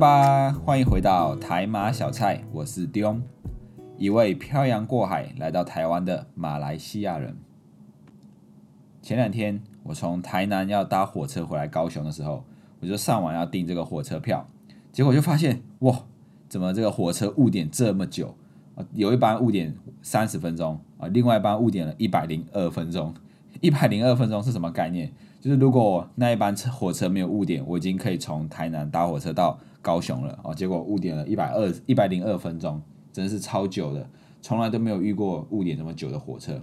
吧，欢迎回到台马小菜，我是丢，一位漂洋过海来到台湾的马来西亚人。前两天我从台南要搭火车回来高雄的时候，我就上网要订这个火车票，结果就发现哇，怎么这个火车误点这么久？有一班误点三十分钟啊，另外一班误点了一百零二分钟。一百零二分钟是什么概念？就是如果那一班车火车没有误点，我已经可以从台南搭火车到高雄了哦。结果误点了一百二一百零二分钟，真是超久的，从来都没有遇过误点这么久的火车。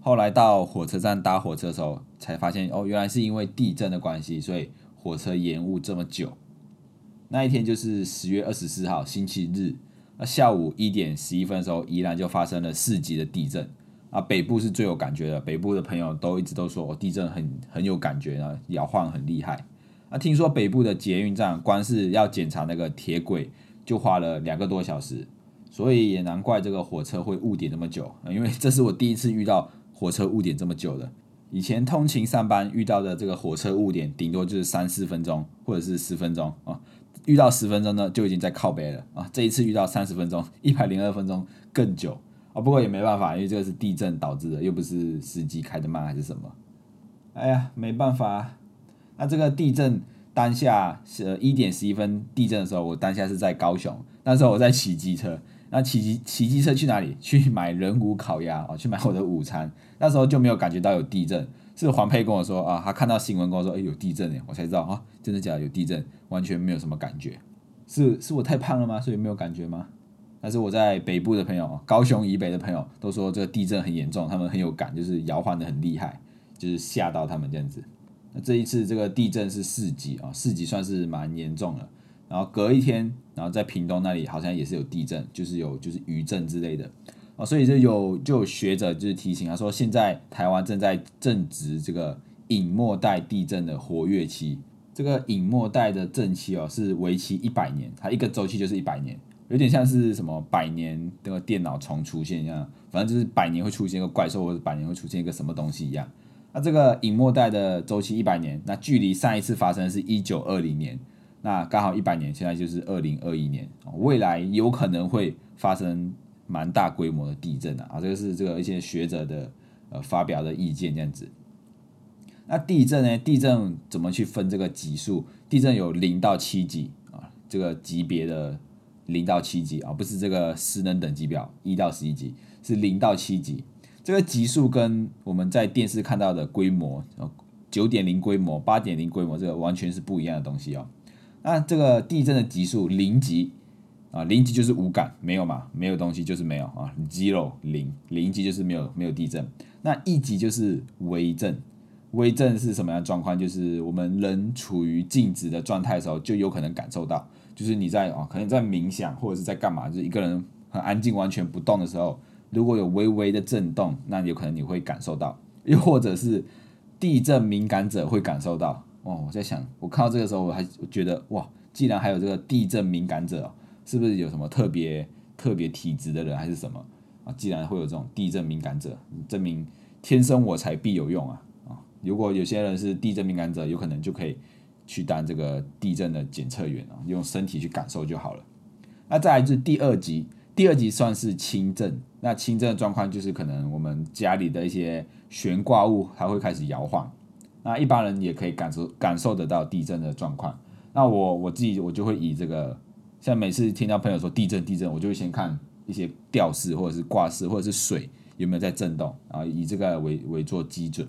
后来到火车站搭火车的时候，才发现哦，原来是因为地震的关系，所以火车延误这么久。那一天就是十月二十四号星期日，那下午一点十一分的时候，宜兰就发生了四级的地震。啊，北部是最有感觉的，北部的朋友都一直都说，我地震很很有感觉啊，摇晃很厉害。啊，听说北部的捷运站光是要检查那个铁轨，就花了两个多小时，所以也难怪这个火车会误点这么久。因为这是我第一次遇到火车误点这么久的，以前通勤上班遇到的这个火车误点，顶多就是三四分钟或者是十分钟啊，遇到十分钟呢就已经在靠背了啊，这一次遇到三十分钟，一百零二分钟更久。啊，不过也没办法，因为这个是地震导致的，又不是司机开的慢还是什么。哎呀，没办法。那这个地震当下是一点十一分地震的时候，我当下是在高雄，那时候我在骑机车。那骑机骑机车去哪里？去买人骨烤鸭哦，去买我的午餐。那时候就没有感觉到有地震，是黄佩跟我说啊，他看到新闻跟我说，哎，有地震哎，我才知道啊，真的假的有地震，完全没有什么感觉。是是我太胖了吗？所以没有感觉吗？但是我在北部的朋友，高雄以北的朋友都说这个地震很严重，他们很有感，就是摇晃的很厉害，就是吓到他们这样子。那这一次这个地震是四级啊，四级算是蛮严重了。然后隔一天，然后在屏东那里好像也是有地震，就是有就是余震之类的啊，所以就有就有学者就是提醒他说，现在台湾正在正值这个隐末带地震的活跃期。这个隐末带的震期哦是为期一百年，它一个周期就是一百年。有点像是什么百年那个电脑重出现一样，反正就是百年会出现一个怪兽，或者百年会出现一个什么东西一样。那这个隐末代的周期一百年，那距离上一次发生是一九二零年，那刚好一百年，现在就是二零二一年，未来有可能会发生蛮大规模的地震啊！啊，这个是这个一些学者的呃发表的意见这样子。那地震呢？地震怎么去分这个级数？地震有零到七级啊，这个级别的。零到七级啊，不是这个失能等级表，一到十一级是零到七级。这个级数跟我们在电视看到的规模，九点零规模、八点零规模，这个完全是不一样的东西哦。那这个地震的级数零级啊，零级就是无感，没有嘛，没有东西就是没有啊，zero 零零级就是没有没有地震。那一级就是微震，微震是什么样状况？就是我们人处于静止的状态的时候，就有可能感受到。就是你在啊，可能在冥想或者是在干嘛，就是一个人很安静、完全不动的时候，如果有微微的震动，那有可能你会感受到；又或者是地震敏感者会感受到。哦，我在想，我看到这个时候，我还觉得哇，既然还有这个地震敏感者，是不是有什么特别特别体质的人，还是什么啊？既然会有这种地震敏感者，证明天生我材必有用啊！啊，如果有些人是地震敏感者，有可能就可以。去当这个地震的检测员啊，用身体去感受就好了。那再来就是第二级，第二级算是轻震。那轻震的状况就是可能我们家里的一些悬挂物它会开始摇晃。那一般人也可以感受感受得到地震的状况。那我我自己我就会以这个，像每次听到朋友说地震地震，我就会先看一些吊饰或者是挂饰或者是水有没有在震动，然后以这个为为做基准。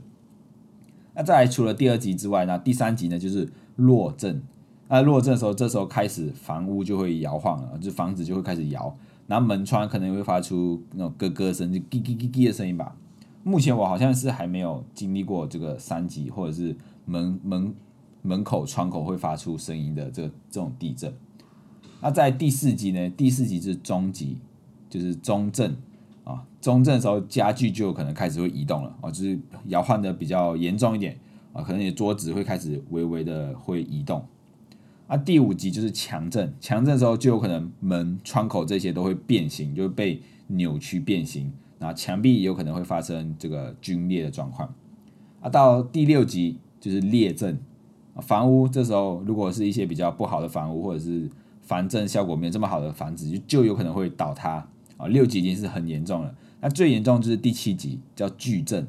那再来除了第二级之外，那第三级呢就是。落震，那落震的时候，这时候开始房屋就会摇晃了，就房子就会开始摇，然后门窗可能会发出那种咯咯声，就叽叽叽叽的声音吧。目前我好像是还没有经历过这个三级或者是门门门口窗口会发出声音的这这种地震。那在第四级呢？第四级是中级，就是中震啊。中震的时候，家具就有可能开始会移动了哦，就是摇晃的比较严重一点。啊，可能你桌子会开始微微的会移动。啊，第五级就是强震，强震的时候就有可能门、窗口这些都会变形，就会被扭曲变形。然后墙壁有可能会发生这个龟裂的状况。啊，到第六级就是裂震，房屋这时候如果是一些比较不好的房屋，或者是防震效果没有这么好的房子，就就有可能会倒塌啊。六级已经是很严重了，那最严重就是第七级叫巨震。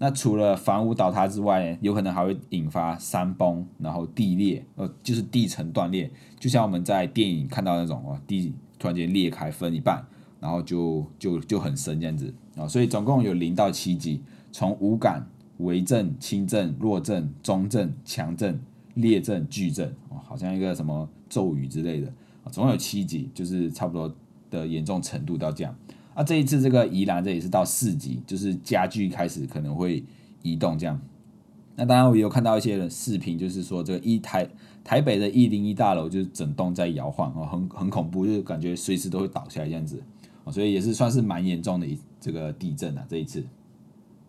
那除了房屋倒塌之外，有可能还会引发山崩，然后地裂，呃，就是地层断裂，就像我们在电影看到那种哦，地突然间裂开分一半，然后就就就很深这样子啊。所以总共有零到七级，从无感、微震、轻震、弱震、中震、强震、烈震、巨震，哦，好像一个什么咒语之类的，总共有七级，就是差不多的严重程度到这样。那这一次这个宜兰这也是到四级，就是家具开始可能会移动这样。那当然我也有看到一些视频，就是说这个一台台北的一零一大楼就是整栋在摇晃哦，很很恐怖，就是感觉随时都会倒下来这样子哦，所以也是算是蛮严重的一这个地震啊。这一次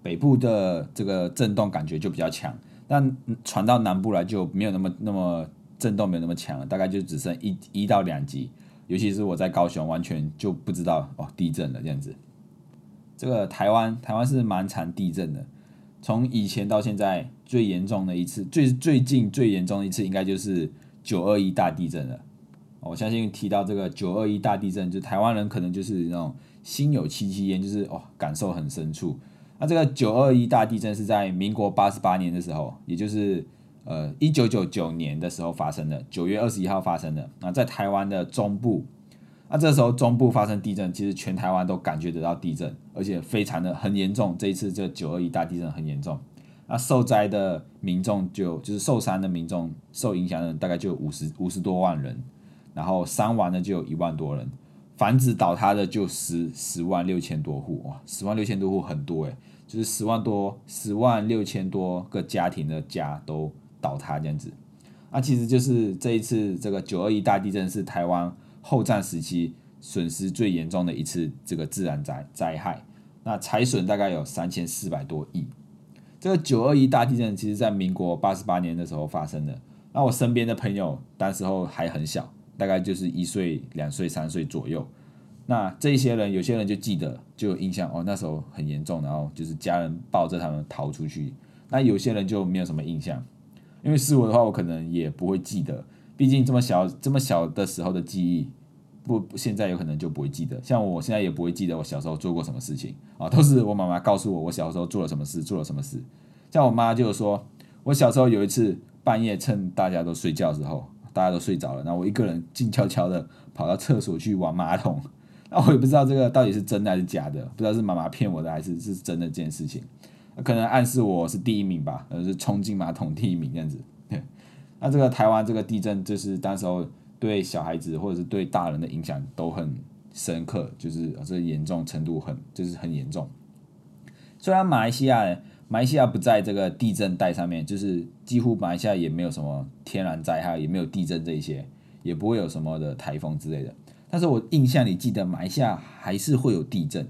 北部的这个震动感觉就比较强，但传到南部来就没有那么那么震动没有那么强了，大概就只剩一一到两级。尤其是我在高雄，完全就不知道哦地震了这样子。这个台湾台湾是蛮常地震的，从以前到现在最严重的一次，最最近最严重的一次应该就是九二一大地震了。我相信提到这个九二一大地震，就台湾人可能就是那种心有戚戚焉，就是哦感受很深处。那这个九二一大地震是在民国八十八年的时候，也就是。呃，一九九九年的时候发生的，九月二十一号发生的。那在台湾的中部，那这时候中部发生地震，其实全台湾都感觉得到地震，而且非常的很严重。这一次这九二一大地震很严重，那受灾的民众就就是受伤的民众，受影响的人大概就五十五十多万人，然后伤亡的就有一万多人，房子倒塌的就十十万六千多户，哇，十万六千多户很多诶，就是十万多十万六千多个家庭的家都。倒塌这样子，那其实就是这一次这个九二一大地震是台湾后战时期损失最严重的一次这个自然灾灾害，那财损大概有三千四百多亿。这个九二一大地震其实在民国八十八年的时候发生的，那我身边的朋友当时候还很小，大概就是一岁、两岁、三岁左右。那这些人有些人就记得就有印象哦，那时候很严重，然后就是家人抱着他们逃出去。那有些人就没有什么印象。因为是我的话，我可能也不会记得，毕竟这么小这么小的时候的记忆，不现在有可能就不会记得。像我现在也不会记得我小时候做过什么事情啊，都是我妈妈告诉我我小时候做了什么事，做了什么事。像我妈就说，我小时候有一次半夜趁大家都睡觉的时候，大家都睡着了，然后我一个人静悄悄的跑到厕所去玩马桶，那我也不知道这个到底是真的还是假的，不知道是妈妈骗我的还是是真的这件事情。可能暗示我是第一名吧，呃，是冲进马桶第一名这样子。那这个台湾这个地震，就是当时候对小孩子或者是对大人的影响都很深刻，就是这严重程度很，就是很严重。虽然马来西亚，马来西亚不在这个地震带上面，就是几乎马来西亚也没有什么天然灾害，也没有地震这一些，也不会有什么的台风之类的。但是我印象里记得马来西亚还是会有地震，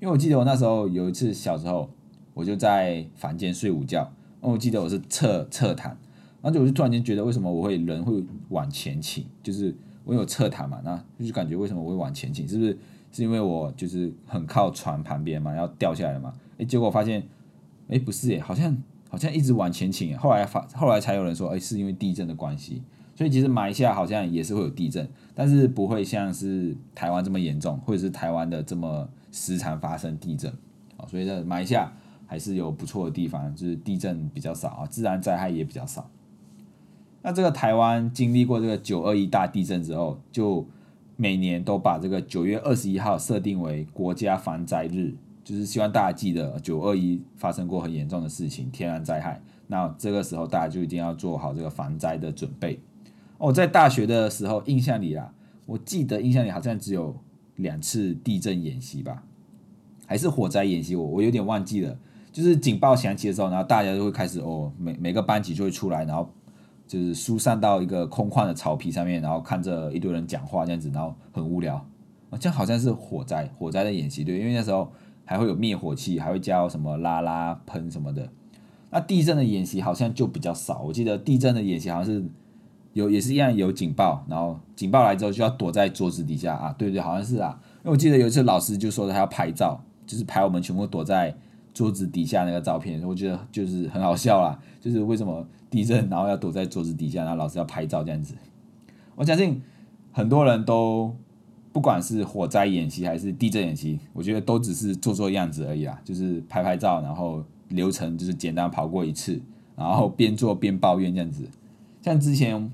因为我记得我那时候有一次小时候。我就在房间睡午觉，哦我记得我是侧侧躺，然后就我就突然间觉得为什么我会人会往前倾，就是我有侧躺嘛，那就感觉为什么我会往前倾，是不是？是因为我就是很靠床旁边嘛，要掉下来嘛？诶，结果发现，诶，不是诶，好像好像一直往前倾，后来发后来才有人说，诶，是因为地震的关系，所以其实马来西亚好像也是会有地震，但是不会像是台湾这么严重，或者是台湾的这么时常发生地震，哦，所以在马来西亚。还是有不错的地方，就是地震比较少啊，自然灾害也比较少。那这个台湾经历过这个九二一大地震之后，就每年都把这个九月二十一号设定为国家防灾日，就是希望大家记得九二一发生过很严重的事情，天然灾害。那这个时候大家就一定要做好这个防灾的准备。我在大学的时候印象里啊，我记得印象里好像只有两次地震演习吧，还是火灾演习，我我有点忘记了。就是警报响起的时候，然后大家就会开始哦，每每个班级就会出来，然后就是疏散到一个空旷的草皮上面，然后看着一堆人讲话这样子，然后很无聊。这样好像是火灾，火灾的演习对，因为那时候还会有灭火器，还会加什么拉拉喷什么的。那地震的演习好像就比较少，我记得地震的演习好像是有也是一样有警报，然后警报来之后就要躲在桌子底下啊，对对，好像是啊。因为我记得有一次老师就说他要拍照，就是拍我们全部躲在。桌子底下那个照片，我觉得就是很好笑啦。就是为什么地震然后要躲在桌子底下，然后老师要拍照这样子。我相信很多人都不管是火灾演习还是地震演习，我觉得都只是做做样子而已啦，就是拍拍照，然后流程就是简单跑过一次，然后边做边抱怨这样子。像之前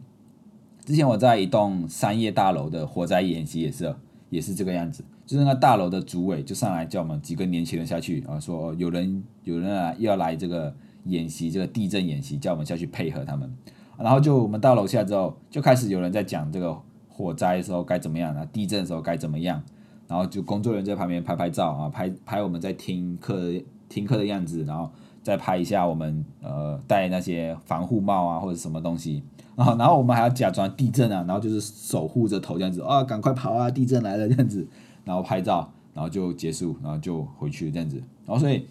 之前我在一栋商业大楼的火灾演习也是也是这个样子。就是那大楼的主委就上来叫我们几个年轻人下去啊，说有人有人来要来这个演习，这个地震演习，叫我们下去配合他们。然后就我们到楼下之后，就开始有人在讲这个火灾的时候该怎么样啊，地震的时候该怎么样。然后就工作人员在旁边拍拍照啊，拍拍我们在听课听课的样子，然后再拍一下我们呃戴那些防护帽啊或者什么东西。然后然后我们还要假装地震啊，然后就是守护着头这样子啊，赶快跑啊，地震来了这样子。然后拍照，然后就结束，然后就回去这样子。然后所以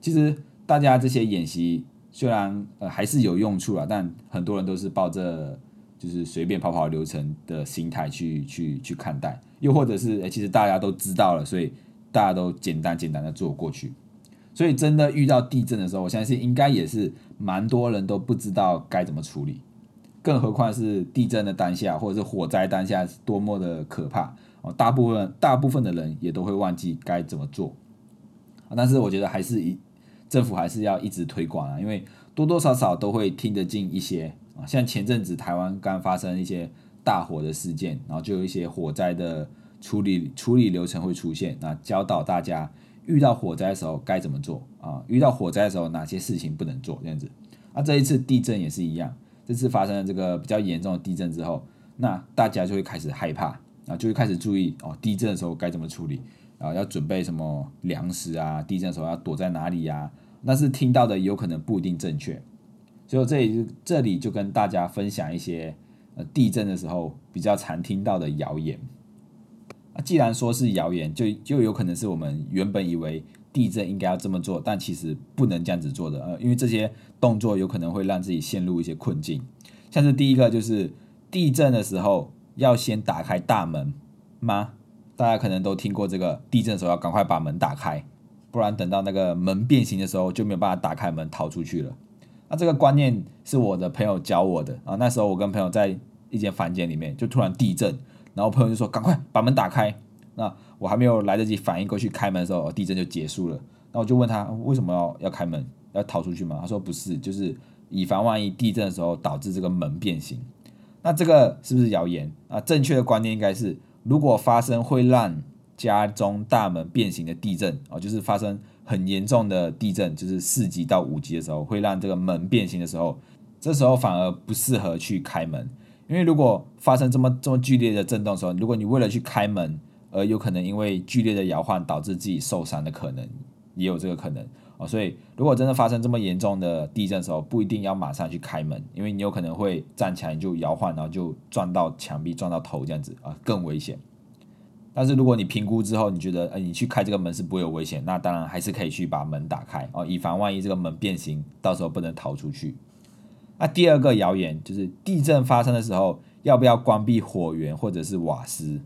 其实大家这些演习虽然呃还是有用处啊，但很多人都是抱着就是随便跑跑流程的心态去去去看待，又或者是其实大家都知道了，所以大家都简单简单的做过去。所以真的遇到地震的时候，我相信应该也是蛮多人都不知道该怎么处理，更何况是地震的当下或者是火灾当下是多么的可怕。哦，大部分大部分的人也都会忘记该怎么做，但是我觉得还是一政府还是要一直推广啊，因为多多少少都会听得进一些啊，像前阵子台湾刚发生一些大火的事件，然后就有一些火灾的处理处理流程会出现，那教导大家遇到火灾的时候该怎么做啊，遇到火灾的时候哪些事情不能做这样子，那这一次地震也是一样，这次发生了这个比较严重的地震之后，那大家就会开始害怕。啊，就会开始注意哦，地震的时候该怎么处理啊？要准备什么粮食啊？地震的时候要躲在哪里呀？但是听到的有可能不一定正确，所以这里这里就跟大家分享一些呃地震的时候比较常听到的谣言。啊，既然说是谣言，就就有可能是我们原本以为地震应该要这么做，但其实不能这样子做的。呃，因为这些动作有可能会让自己陷入一些困境。像是第一个就是地震的时候。要先打开大门吗？大家可能都听过这个，地震的时候要赶快把门打开，不然等到那个门变形的时候就没有办法打开门逃出去了。那这个观念是我的朋友教我的啊。那时候我跟朋友在一间房间里面，就突然地震，然后朋友就说赶快把门打开。那我还没有来得及反应过去开门的时候，地震就结束了。那我就问他为什么要要开门要逃出去吗？他说不是，就是以防万一地震的时候导致这个门变形。那这个是不是谣言啊？正确的观念应该是，如果发生会让家中大门变形的地震哦，就是发生很严重的地震，就是四级到五级的时候，会让这个门变形的时候，这时候反而不适合去开门，因为如果发生这么这么剧烈的震动的时候，如果你为了去开门，而有可能因为剧烈的摇晃导致自己受伤的可能，也有这个可能。哦，所以如果真的发生这么严重的地震的时候，不一定要马上去开门，因为你有可能会站起来就摇晃，然后就撞到墙壁、撞到头这样子啊，更危险。但是如果你评估之后，你觉得，呃，你去开这个门是不会有危险，那当然还是可以去把门打开哦，以防万一这个门变形，到时候不能逃出去。那第二个谣言就是地震发生的时候要不要关闭火源或者是瓦斯？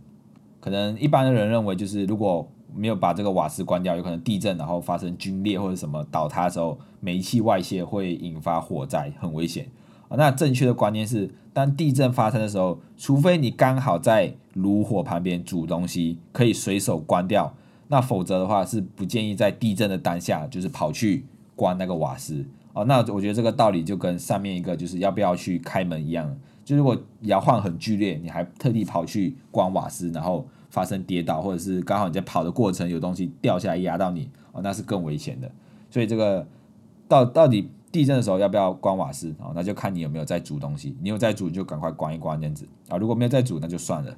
可能一般的人认为就是如果没有把这个瓦斯关掉，有可能地震，然后发生龟裂或者什么倒塌的时候，煤气外泄会引发火灾，很危险。那正确的观念是，当地震发生的时候，除非你刚好在炉火旁边煮东西，可以随手关掉，那否则的话是不建议在地震的当下就是跑去关那个瓦斯哦。那我觉得这个道理就跟上面一个就是要不要去开门一样，就如果摇晃很剧烈，你还特地跑去关瓦斯，然后。发生跌倒，或者是刚好你在跑的过程有东西掉下来压到你，哦，那是更危险的。所以这个到到底地震的时候要不要关瓦斯啊？那就看你有没有在煮东西，你有在煮就赶快关一关这样子啊。如果没有在煮，那就算了。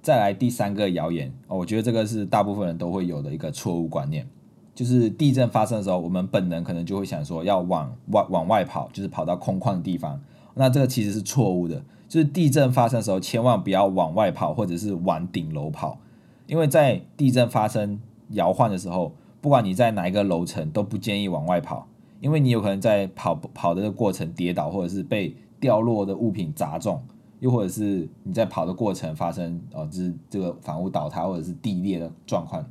再来第三个谣言哦，我觉得这个是大部分人都会有的一个错误观念，就是地震发生的时候，我们本能可能就会想说要往外往外跑，就是跑到空旷的地方。那这个其实是错误的。就是地震发生的时候，千万不要往外跑，或者是往顶楼跑，因为在地震发生摇晃的时候，不管你在哪一个楼层，都不建议往外跑，因为你有可能在跑跑的过程跌倒，或者是被掉落的物品砸中，又或者是你在跑的过程发生哦，就是这个房屋倒塌或者是地裂的状况，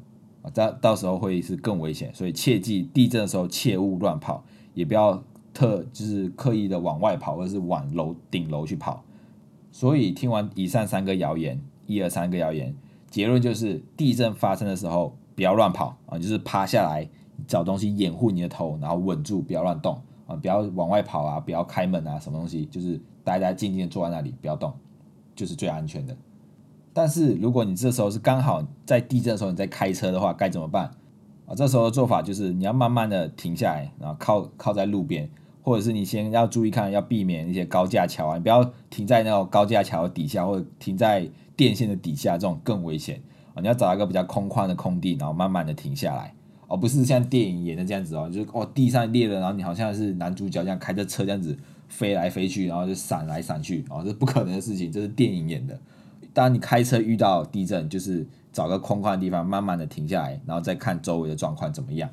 啊到到时候会是更危险。所以切记地震的时候切勿乱跑，也不要特就是刻意的往外跑，或者是往楼顶楼去跑。所以听完以上三个谣言，一二三个谣言，结论就是地震发生的时候不要乱跑啊，就是趴下来找东西掩护你的头，然后稳住，不要乱动啊，不要往外跑啊，不要开门啊，什么东西就是呆呆静静的坐在那里，不要动，就是最安全的。但是如果你这时候是刚好在地震的时候你在开车的话，该怎么办啊？这时候的做法就是你要慢慢的停下来，然后靠靠在路边。或者是你先要注意看，要避免一些高架桥啊，你不要停在那种高架桥底下，或者停在电线的底下，这种更危险啊！你要找一个比较空旷的空地，然后慢慢的停下来，而不是像电影演的这样子哦，就是哦地上裂了，然后你好像是男主角这样开着车这样子飞来飞去，然后就闪来闪去哦，这不可能的事情，这是电影演的。当你开车遇到地震，就是找个空旷的地方，慢慢的停下来，然后再看周围的状况怎么样。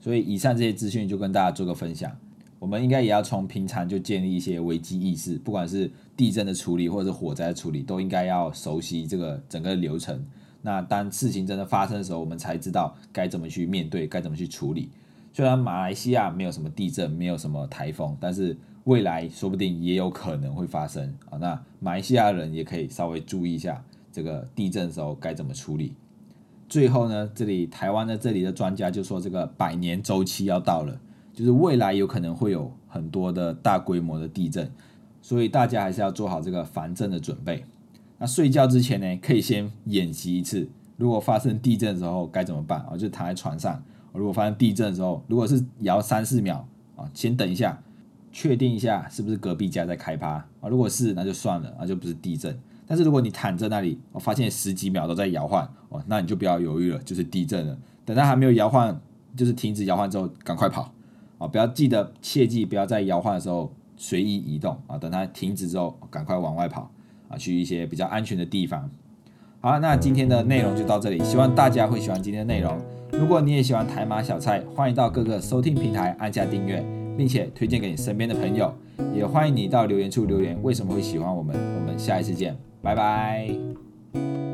所以以上这些资讯就跟大家做个分享。我们应该也要从平常就建立一些危机意识，不管是地震的处理或者火灾的处理，都应该要熟悉这个整个流程。那当事情真的发生的时候，我们才知道该怎么去面对，该怎么去处理。虽然马来西亚没有什么地震，没有什么台风，但是未来说不定也有可能会发生啊。那马来西亚人也可以稍微注意一下这个地震的时候该怎么处理。最后呢，这里台湾的这里的专家就说，这个百年周期要到了。就是未来有可能会有很多的大规模的地震，所以大家还是要做好这个防震的准备。那睡觉之前呢，可以先演习一次，如果发生地震的时候该怎么办啊？就躺在床上，如果发生地震的时候，如果是摇三四秒啊，先等一下，确定一下是不是隔壁家在开趴啊？如果是，那就算了，那就不是地震。但是如果你躺在那里，我发现十几秒都在摇晃哦，那你就不要犹豫了，就是地震了。等它还没有摇晃，就是停止摇晃之后，赶快跑。啊，不要记得切记，不要在摇晃的时候随意移动啊！等它停止之后，赶快往外跑啊，去一些比较安全的地方。好了，那今天的内容就到这里，希望大家会喜欢今天的内容。如果你也喜欢台马小菜，欢迎到各个收听平台按下订阅，并且推荐给你身边的朋友。也欢迎你到留言处留言，为什么会喜欢我们？我们下一次见，拜拜。